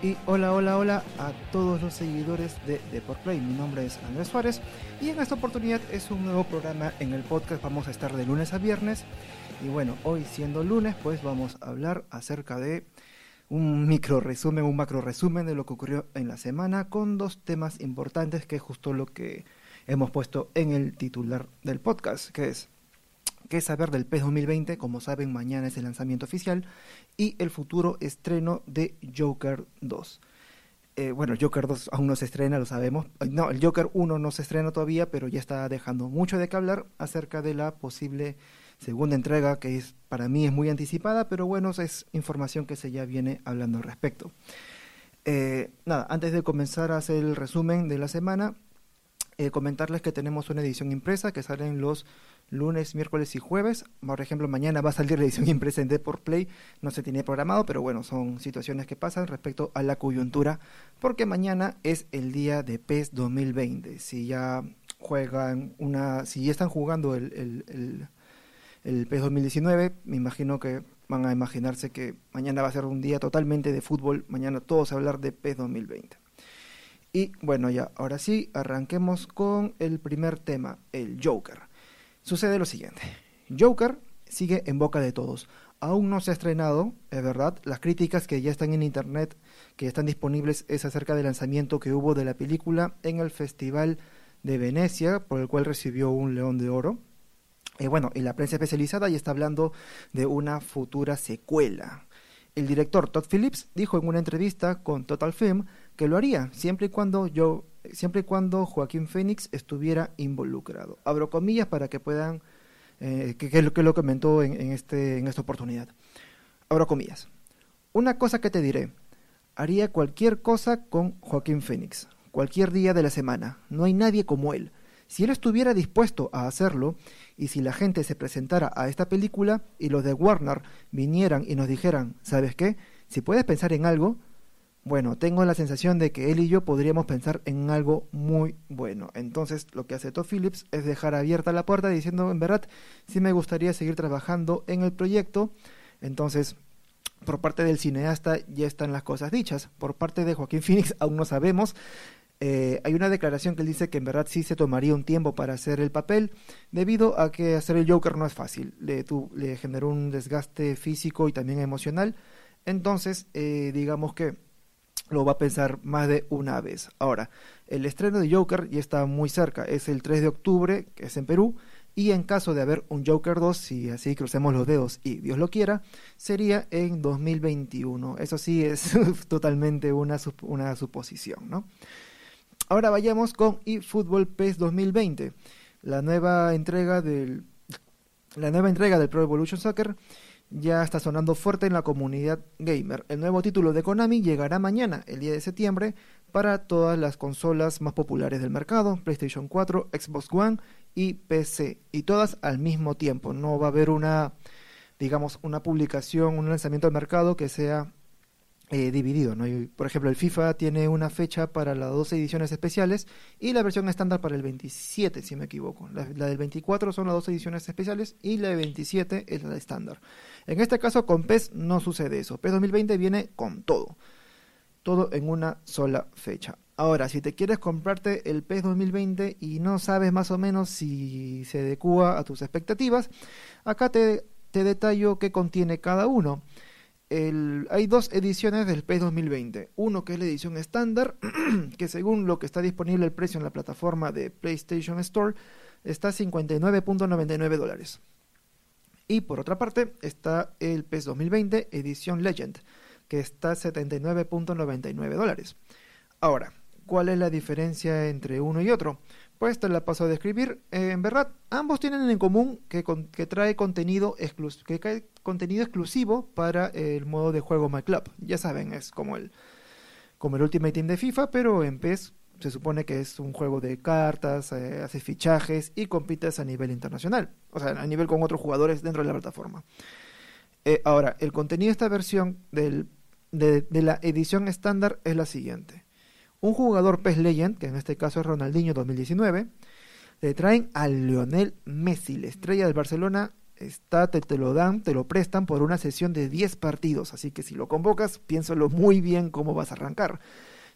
Y hola, hola, hola a todos los seguidores de Play. Mi nombre es Andrés Suárez y en esta oportunidad es un nuevo programa en el podcast. Vamos a estar de lunes a viernes. Y bueno, hoy siendo lunes, pues vamos a hablar acerca de un micro resumen, un macro resumen de lo que ocurrió en la semana con dos temas importantes que es justo lo que hemos puesto en el titular del podcast, que es qué saber del PES 2020, como saben mañana es el lanzamiento oficial, y el futuro estreno de Joker 2. Eh, bueno, Joker 2 aún no se estrena, lo sabemos. No, el Joker 1 no se estrena todavía, pero ya está dejando mucho de qué hablar acerca de la posible segunda entrega, que es para mí es muy anticipada, pero bueno, es información que se ya viene hablando al respecto. Eh, nada, antes de comenzar a hacer el resumen de la semana, eh, comentarles que tenemos una edición impresa que sale en los lunes, miércoles y jueves. Por ejemplo, mañana va a salir la edición impresa en Deport Play. No se tiene programado, pero bueno, son situaciones que pasan respecto a la coyuntura, porque mañana es el día de PES 2020. Si ya juegan una, si ya están jugando el, el, el, PES 2019, me imagino que van a imaginarse que mañana va a ser un día totalmente de fútbol. Mañana todos a hablar de PES 2020. Y bueno, ya, ahora sí, arranquemos con el primer tema, el Joker sucede lo siguiente. Joker sigue en boca de todos. Aún no se ha estrenado, es verdad. Las críticas que ya están en internet, que están disponibles, es acerca del lanzamiento que hubo de la película en el Festival de Venecia, por el cual recibió un León de Oro. Y bueno, y la prensa especializada ya está hablando de una futura secuela. El director Todd Phillips dijo en una entrevista con Total Film que lo haría siempre y cuando yo siempre y cuando Joaquín Phoenix estuviera involucrado. Abro comillas para que puedan, eh, que, que, lo, comentó en, este, en esta oportunidad. Abro comillas. Una cosa que te diré, haría cualquier cosa con Joaquín Phoenix, cualquier día de la semana. No hay nadie como él. Si él estuviera dispuesto a hacerlo, y si la gente se presentara a esta película y los de Warner vinieran y nos dijeran, ¿sabes qué? Si puedes pensar en algo, bueno, tengo la sensación de que él y yo podríamos pensar en algo muy bueno. Entonces, lo que hace Todd Phillips es dejar abierta la puerta diciendo, en verdad, sí me gustaría seguir trabajando en el proyecto. Entonces, por parte del cineasta ya están las cosas dichas. Por parte de Joaquín Phoenix aún no sabemos. Eh, hay una declaración que él dice que en verdad sí se tomaría un tiempo para hacer el papel, debido a que hacer el Joker no es fácil. Le, le generó un desgaste físico y también emocional. Entonces, eh, digamos que lo va a pensar más de una vez. Ahora, el estreno de Joker ya está muy cerca, es el 3 de octubre, que es en Perú, y en caso de haber un Joker 2, si así crucemos los dedos y Dios lo quiera, sería en 2021. Eso sí es totalmente una, una suposición, ¿no? Ahora vayamos con eFootball PES 2020, la nueva entrega del la nueva entrega del Pro Evolution Soccer ya está sonando fuerte en la comunidad gamer. El nuevo título de Konami llegará mañana, el día de septiembre, para todas las consolas más populares del mercado, PlayStation 4, Xbox One y PC, y todas al mismo tiempo. No va a haber una, digamos, una publicación, un lanzamiento al mercado que sea eh, dividido. por ejemplo, el FIFA tiene una fecha para las dos ediciones especiales y la versión estándar para el 27, si me equivoco. La, del 24 son las dos ediciones especiales y la de 27 es la estándar. En este caso, con PES no sucede eso. PES 2020 viene con todo. Todo en una sola fecha. Ahora, si te quieres comprarte el PES 2020 y no sabes más o menos si se adecua a tus expectativas, acá te, te detallo qué contiene cada uno hay dos ediciones del PES 2020. Uno que es la edición estándar, que según lo que está disponible el precio en la plataforma de PlayStation Store, está 59.99 dólares. Y por otra parte está el PES 2020 edición Legend, que está 79.99 dólares. Ahora, ¿cuál es la diferencia entre uno y otro? Pues te la paso a describir. Eh, en verdad, ambos tienen en común que, trae contenido, exclusivo para el modo de juego My Club. Ya saben, es como el, como el Ultimate Team de FIFA, pero en PES se supone que es un juego de cartas, eh, haces fichajes y compites a nivel internacional. O sea, a nivel con otros jugadores dentro de la plataforma. Eh, ahora, el contenido de esta versión de la edición estándar es la siguiente un jugador PES Legend, que en este caso es Ronaldinho 2019, le traen a Lionel Messi, la estrella del Barcelona, está, te, lo dan, te lo prestan por una sesión de 10 partidos, así que si lo convocas, piénsalo muy bien cómo vas a arrancar.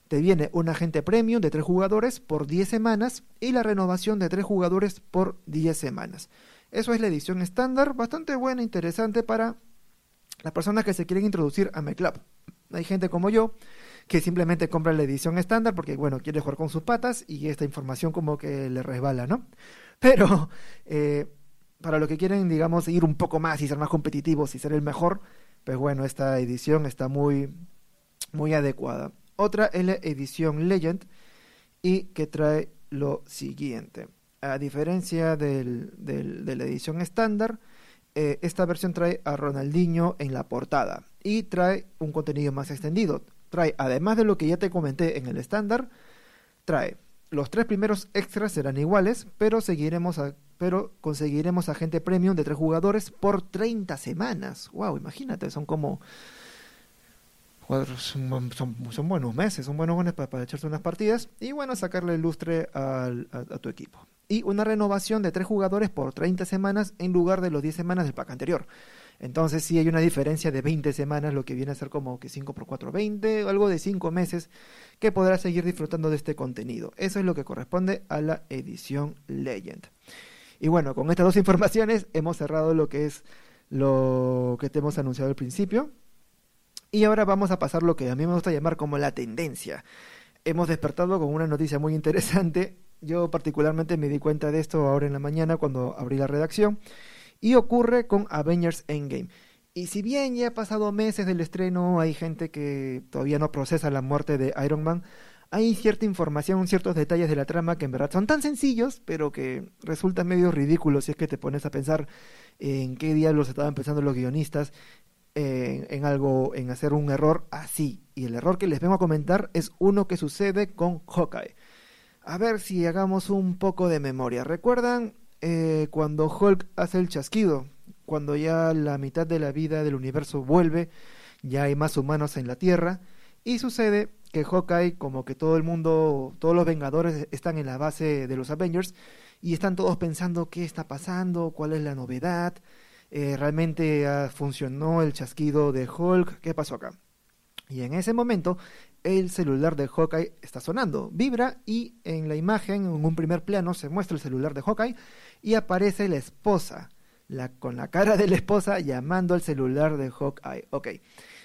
Te viene un agente premium de 3 jugadores por 10 semanas y la renovación de 3 jugadores por 10 semanas. Eso es la edición estándar, bastante buena, interesante para las personas que se quieren introducir a MyClub. Hay gente como yo que simplemente compra la edición estándar porque, bueno, quiere jugar con sus patas y esta información como que le resbala, ¿no? Pero eh, para los que quieren, digamos, ir un poco más y ser más competitivos y ser el mejor, pues bueno, esta edición está muy, muy adecuada. Otra es la edición Legend y que trae lo siguiente. A diferencia del, de la edición estándar, eh, esta versión trae a Ronaldinho en la portada y trae un contenido más extendido. Trae, además de lo que ya te comenté en el estándar, trae los tres primeros extras serán iguales, pero seguiremos a, pero conseguiremos a gente premium de tres jugadores por 30 semanas. Wow, imagínate, son como son, son, buenos meses, son buenos meses para, echarse unas partidas y bueno, sacarle lustre a, a, tu equipo. Y una renovación de tres jugadores por 30 semanas en lugar de los 10 semanas del pack anterior. Entonces sí hay una diferencia de 20 semanas, lo que viene a ser como que 5 por 4, 20, algo de 5 meses que podrás seguir disfrutando de este contenido. Eso es lo que corresponde a la edición Legend. Y bueno, con estas dos informaciones hemos cerrado lo que es lo que te hemos anunciado al principio. Y ahora vamos a pasar lo que a mí me gusta llamar como la tendencia. Hemos despertado con una noticia muy interesante. Yo particularmente me di cuenta de esto ahora en la mañana cuando abrí la redacción. Y ocurre con Avengers Endgame. Y si bien ya ha pasado meses del estreno, hay gente que todavía no procesa la muerte de Iron Man, hay cierta información, ciertos detalles de la trama que en verdad son tan sencillos, pero que resultan medio ridículos si es que te pones a pensar en qué diablos estaban pensando los guionistas en, algo, en hacer un error así. Y el error que les vengo a comentar es uno que sucede con Hawkeye. A ver si hagamos un poco de memoria. ¿Recuerdan eh, cuando Hulk hace el chasquido? Cuando ya la mitad de la vida del universo vuelve, ya hay más humanos en la Tierra. Y sucede que Hawkeye, como que todo el mundo, todos los Vengadores están en la base de los Avengers y están todos pensando qué está pasando, cuál es la novedad, eh, realmente ah, funcionó el chasquido de Hulk, ¿qué pasó acá? Y en ese momento el celular de Hawkeye está sonando, vibra y en la imagen, en un primer plano, se muestra el celular de Hawkeye y aparece la esposa, con la cara de la esposa llamando al celular de Hawkeye. Ok,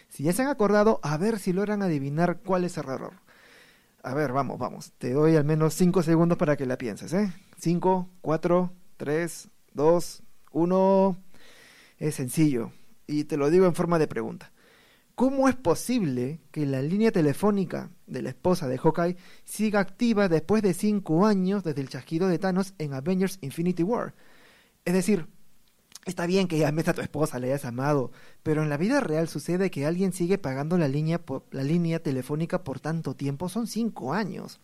si ya se han acordado, a ver si logran adivinar cuál es el error. A ver, vamos, vamos. Te doy al menos 5 segundos para que la pienses, ¿eh? 5, 4, 3, 2, 1. Es sencillo, y te lo digo en forma de pregunta. ¿Cómo es posible que la línea telefónica de la esposa de Hawkeye siga activa después de 5 años desde el chasquido de Thanos en Avengers Infinity War? Es decir, está bien que llames a tu esposa, le hayas amado, pero en la vida real sucede que alguien sigue pagando la línea, la línea telefónica por tanto tiempo, son 5 años.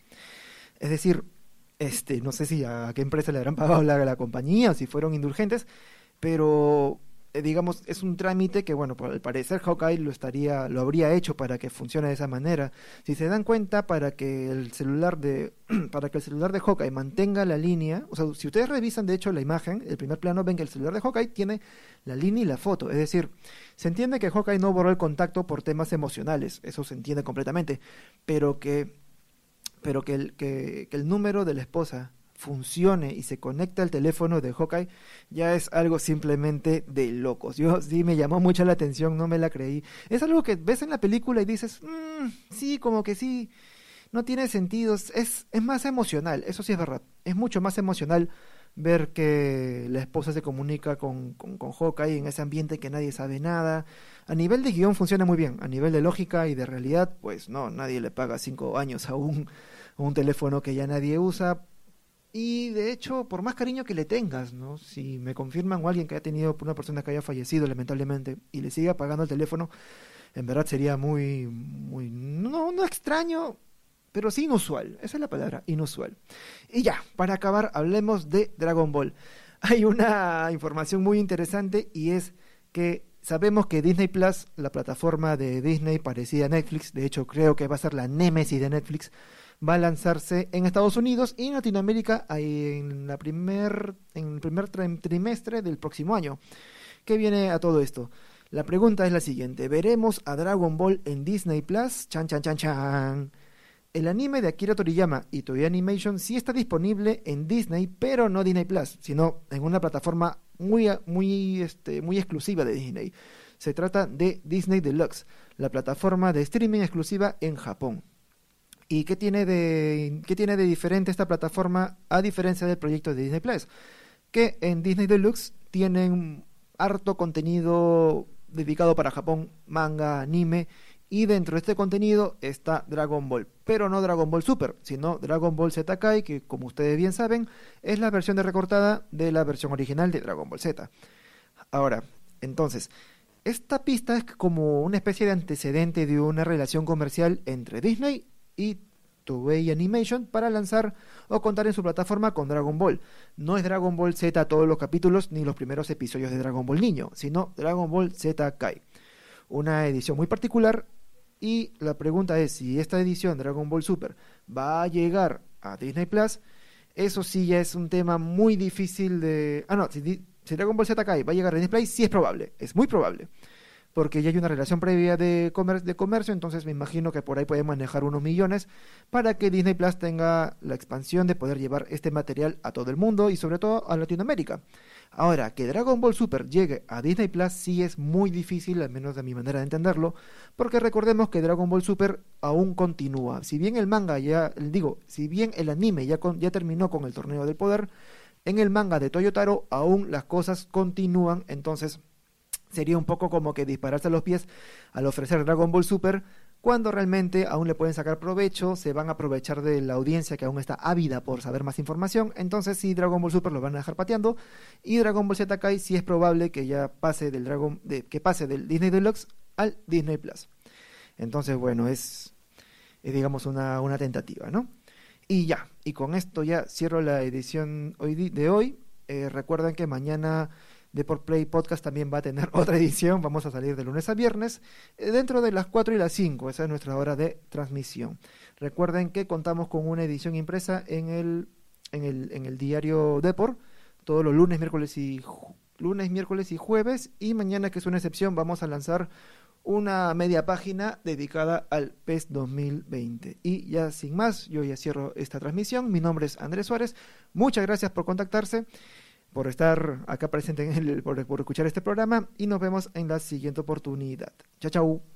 Es decir, este, no sé si a qué empresa le habrán pagado la, la compañía si fueron indulgentes, pero digamos, es un trámite que, bueno, al parecer Hawkeye lo estaría, lo habría hecho para que funcione de esa manera. Si se dan cuenta, para que el celular de, para que el celular de Hawkeye mantenga la línea, o sea, si ustedes revisan de hecho la imagen, el primer plano, ven que el celular de Hawkeye tiene la línea y la foto. Es decir, se entiende que Hawkeye no borró el contacto por temas emocionales, eso se entiende completamente, pero que, pero que el, que el número de la esposa funcione y se conecta al teléfono de Hawkeye, ya es algo simplemente de locos. Yo sí me llamó mucho la atención, no me la creí. Es algo que ves en la película y dices, mmm, sí, como que sí, no tiene sentido. Es, es más emocional, eso sí es verdad. Es mucho más emocional ver que la esposa se comunica con, con, con Hawkeye en ese ambiente que nadie sabe nada. A nivel de guion funciona muy bien, a nivel de lógica y de realidad, pues no, nadie le paga cinco años a un, a un teléfono que ya nadie usa y de hecho, por más cariño que le tengas, ¿no? Si me confirman o alguien que haya tenido una persona que haya fallecido lamentablemente y le sigue apagando el teléfono, en verdad sería muy, muy, no, no extraño, pero sí inusual. Esa es la palabra, inusual. Y ya, para acabar, hablemos de Dragon Ball. Hay una información muy interesante y es que sabemos que Disney Plus, la plataforma de Disney parecida a Netflix, de hecho creo que va a ser la némesis de Netflix, va a lanzarse en Estados Unidos y en Latinoamérica en, la primer, en el primer trimestre del próximo año. ¿Qué viene a todo esto? La pregunta es la siguiente. ¿Veremos a Dragon Ball en Disney Plus? Chan, chan, chan, chan. El anime de Akira Toriyama y Toei Animation sí está disponible en Disney, pero no Disney Plus, sino en una plataforma muy, muy, este, muy exclusiva de Disney. Se trata de Disney Deluxe, la plataforma de streaming exclusiva en Japón. ¿Y qué tiene de, qué tiene de diferente esta plataforma a diferencia del proyecto de Disney Plus? Que en Disney Deluxe tienen harto contenido dedicado para Japón, manga, anime, y dentro de este contenido está Dragon Ball, pero no Dragon Ball Super, sino Dragon Ball Z Kai, que como ustedes bien saben, es la versión de recortada de la versión original de Dragon Ball Z. Ahora, entonces, esta pista es como una especie de antecedente de una relación comercial entre Disney y Toei Animation para lanzar o contar en su plataforma con Dragon Ball. No es Dragon Ball Z todos los capítulos ni los primeros episodios de Dragon Ball Niño, sino Dragon Ball Z Kai. Una edición muy particular y la pregunta es si esta edición Dragon Ball Super va a llegar a Disney Plus. Eso sí ya es un tema muy difícil de... Ah, no, si, si Dragon Ball Z Kai va a llegar a Disney Plus, sí es probable, es muy probable porque ya hay una relación previa de, comercio, entonces me imagino que por ahí pueden manejar unos millones para que Disney Plus tenga la expansión de poder llevar este material a todo el mundo y sobre todo a Latinoamérica. Ahora, que Dragon Ball Super llegue a Disney Plus sí es muy difícil, al menos de mi manera de entenderlo, porque recordemos que Dragon Ball Super aún continúa. Si bien el manga ya, digo, si bien el anime ya, ya terminó con el torneo del poder, en el manga de Toyotaro aún las cosas continúan, entonces sería un poco como que dispararse a los pies al ofrecer Dragon Ball Super cuando realmente aún le pueden sacar provecho, se van a aprovechar de la audiencia que aún está ávida por saber más información, entonces sí Dragon Ball Super lo van a dejar pateando y Dragon Ball Z Kai sí es probable que ya pase del Dragon de, que pase del Disney Deluxe al Disney Plus. Entonces, bueno, es, digamos una, una tentativa, ¿no? Y ya, y con esto ya cierro la edición de hoy. Eh, recuerden que mañana de por Play Podcast también va a tener otra edición. Vamos a salir de lunes a viernes eh, dentro de las 4 y las 5. Esa es nuestra hora de transmisión. Recuerden que contamos con una edición impresa en el, en el, en el diario Depor todos los lunes, miércoles y lunes, miércoles y jueves. Y mañana, que es una excepción, vamos a lanzar una media página dedicada al PES 2020. Y ya sin más, yo ya cierro esta transmisión. Mi nombre es Andrés Suárez. Muchas gracias por contactarse por estar acá presente, en el, por, por escuchar este programa y nos vemos en la siguiente oportunidad. Chao, chao.